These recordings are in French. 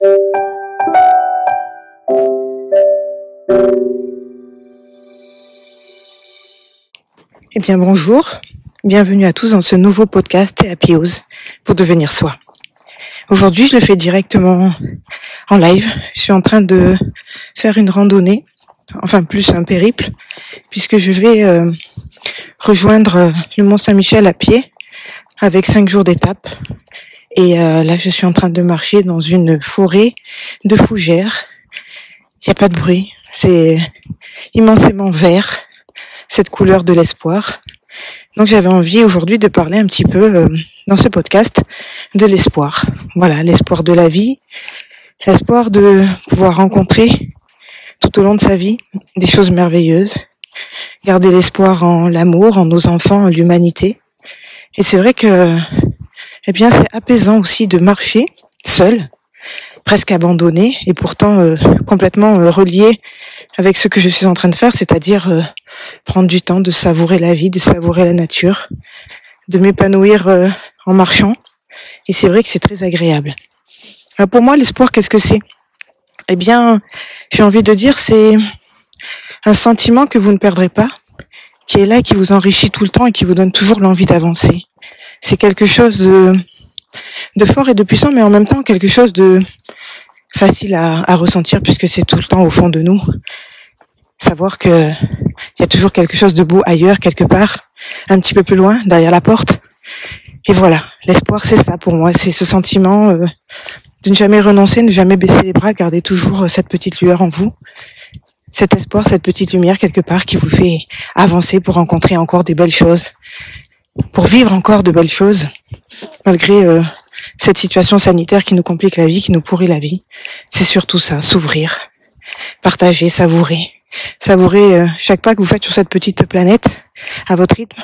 Eh bien bonjour, bienvenue à tous dans ce nouveau podcast Happy House pour devenir soi. Aujourd'hui je le fais directement en live. Je suis en train de faire une randonnée, enfin plus un périple, puisque je vais euh, rejoindre euh, le Mont Saint-Michel à pied avec cinq jours d'étape. Et euh, là je suis en train de marcher dans une forêt de fougères. Il n'y a pas de bruit, c'est immensément vert cette couleur de l'espoir. Donc j'avais envie aujourd'hui de parler un petit peu euh, dans ce podcast de l'espoir. Voilà, l'espoir de la vie, l'espoir de pouvoir rencontrer tout au long de sa vie des choses merveilleuses, garder l'espoir en l'amour, en nos enfants, en l'humanité. Et c'est vrai que, eh bien, c'est apaisant aussi de marcher seul, presque abandonné, et pourtant euh, complètement euh, relié avec ce que je suis en train de faire, c'est-à-dire euh, prendre du temps de savourer la vie, de savourer la nature, de m'épanouir euh, en marchant. Et c'est vrai que c'est très agréable. Alors pour moi, l'espoir, qu'est-ce que c'est? Eh bien, j'ai envie de dire, c'est un sentiment que vous ne perdrez pas, qui est là, qui vous enrichit tout le temps et qui vous donne toujours l'envie d'avancer. C'est quelque chose de, fort et de puissant, mais en même temps quelque chose de facile à, ressentir puisque c'est tout le temps au fond de nous. Savoir que il y a toujours quelque chose de beau ailleurs, quelque part, un petit peu plus loin, derrière la porte. Et voilà, l'espoir, c'est ça pour moi, c'est ce sentiment euh, de ne jamais renoncer, ne jamais baisser les bras, garder toujours euh, cette petite lueur en vous, cet espoir, cette petite lumière quelque part qui vous fait avancer pour rencontrer encore des belles choses, pour vivre encore de belles choses, malgré euh, cette situation sanitaire qui nous complique la vie, qui nous pourrit la vie. C'est surtout ça, s'ouvrir, partager, savourer savourer euh, chaque pas que vous faites sur cette petite planète à votre rythme.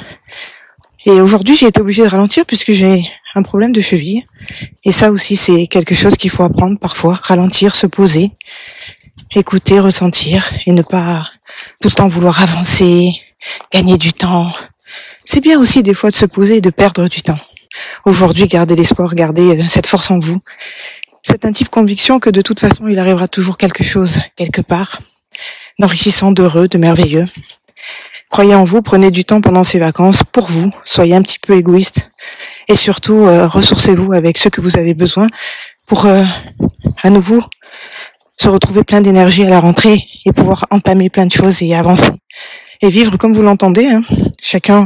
Et aujourd'hui, j'ai été obligée de ralentir puisque j'ai un problème de cheville. Et ça aussi, c'est quelque chose qu'il faut apprendre parfois. Ralentir, se poser, écouter, ressentir et ne pas tout le temps vouloir avancer, gagner du temps. C'est bien aussi des fois de se poser et de perdre du temps. Aujourd'hui, gardez l'espoir, gardez euh, cette force en vous. Cette intime conviction que de toute façon, il arrivera toujours quelque chose, quelque part d'enrichissant, d'heureux, de merveilleux. Croyez en vous, prenez du temps pendant ces vacances pour vous, soyez un petit peu égoïste et surtout euh, ressourcez-vous avec ce que vous avez besoin pour euh, à nouveau se retrouver plein d'énergie à la rentrée et pouvoir entamer plein de choses et avancer et vivre comme vous l'entendez, hein. chacun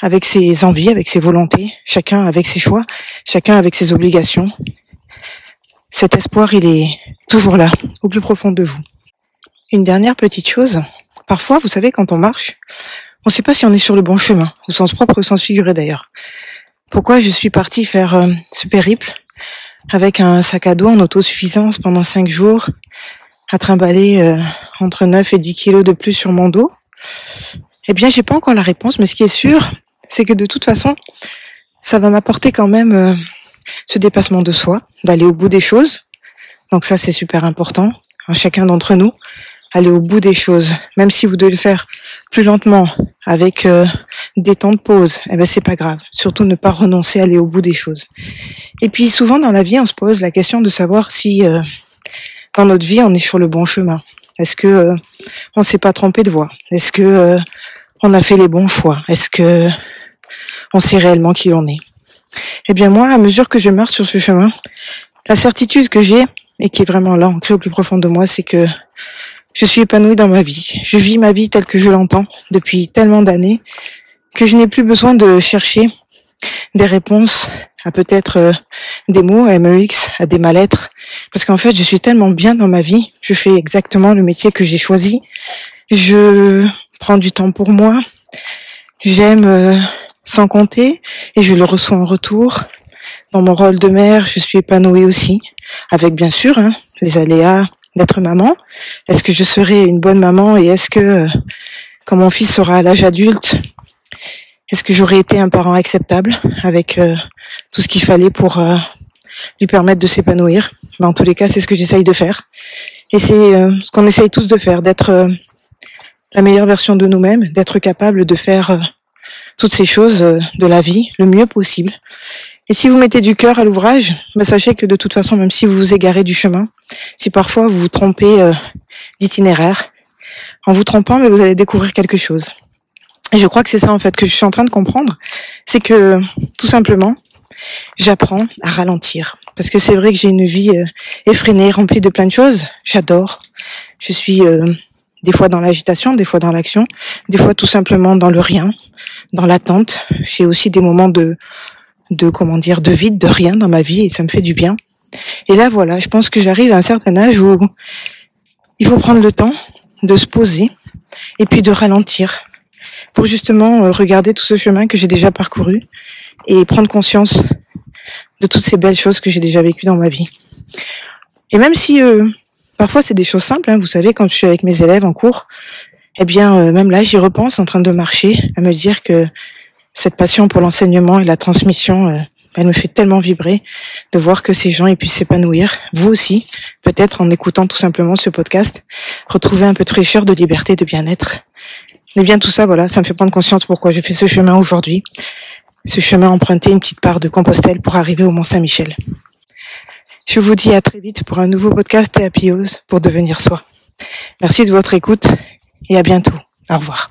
avec ses envies, avec ses volontés, chacun avec ses choix, chacun avec ses obligations. Cet espoir, il est toujours là, au plus profond de vous. Une dernière petite chose. Parfois, vous savez, quand on marche, on ne sait pas si on est sur le bon chemin, au sens propre, au sens figuré d'ailleurs. Pourquoi je suis partie faire euh, ce périple avec un sac à dos en autosuffisance pendant cinq jours, à trimballer euh, entre 9 et 10 kilos de plus sur mon dos? Eh bien, j'ai pas encore la réponse, mais ce qui est sûr, c'est que de toute façon, ça va m'apporter quand même euh, ce dépassement de soi, d'aller au bout des choses. Donc ça, c'est super important, chacun d'entre nous aller au bout des choses, même si vous devez le faire plus lentement, avec euh, des temps de pause, eh ben c'est pas grave. Surtout ne pas renoncer à aller au bout des choses. Et puis souvent dans la vie, on se pose la question de savoir si euh, dans notre vie on est sur le bon chemin. Est-ce que euh, on s'est pas trompé de voie Est-ce que on a fait les bons choix? Est-ce que on sait réellement qui l'on est? Eh bien moi, à mesure que je marche sur ce chemin, la certitude que j'ai et qui est vraiment là, ancrée au plus profond de moi, c'est que je suis épanouie dans ma vie. Je vis ma vie telle que je l'entends depuis tellement d'années que je n'ai plus besoin de chercher des réponses à peut-être euh, des mots, à MEX, à des mal-être. Parce qu'en fait, je suis tellement bien dans ma vie. Je fais exactement le métier que j'ai choisi. Je prends du temps pour moi. J'aime euh, sans compter et je le reçois en retour. Dans mon rôle de mère, je suis épanouie aussi, avec bien sûr hein, les aléas, d'être maman Est-ce que je serai une bonne maman et est-ce que euh, quand mon fils sera à l'âge adulte, est-ce que j'aurai été un parent acceptable avec tout ce qu'il fallait pour euh, lui permettre de s'épanouir Mais en tous les cas, c'est ce que j'essaye de faire. Et c'est ce qu'on essaye tous de faire, d'être la meilleure version de nous-mêmes, d'être capable de faire toutes ces choses de la vie le mieux possible. Et si vous mettez du cœur à l'ouvrage, bah, sachez que de toute façon, même si vous vous égarez du chemin, si parfois vous vous trompez euh, d'itinéraire, en vous trompant, mais vous allez découvrir quelque chose. Et je crois que c'est ça en fait que je suis en train de comprendre, c'est que tout simplement, j'apprends à ralentir. Parce que c'est vrai que j'ai une vie euh, effrénée, remplie de plein de choses. J'adore. Je suis euh, des fois dans l'agitation, des fois dans l'action, des fois tout simplement dans le rien, dans l'attente. J'ai aussi des moments de de comment dire de vide, de rien dans ma vie et ça me fait du bien. Et là voilà, je pense que j'arrive à un certain âge où il faut prendre le temps de se poser et puis de ralentir pour justement euh, regarder tout ce chemin que j'ai déjà parcouru et prendre conscience de toutes ces belles choses que j'ai déjà vécues dans ma vie. Et même si euh, parfois c'est des choses simples, hein, vous savez, quand je suis avec mes élèves en cours, eh bien euh, même là j'y repense en train de marcher, à me dire que cette passion pour l'enseignement et la transmission, euh, elle me fait tellement vibrer de voir que ces gens ils puissent s'épanouir. Vous aussi, peut-être en écoutant tout simplement ce podcast, retrouver un peu de fraîcheur, de liberté, de bien-être. Et bien tout ça, voilà, ça me fait prendre conscience pourquoi je fais ce chemin aujourd'hui. Ce chemin emprunté une petite part de Compostelle pour arriver au Mont Saint-Michel. Je vous dis à très vite pour un nouveau podcast et à pour devenir soi. Merci de votre écoute et à bientôt. Au revoir.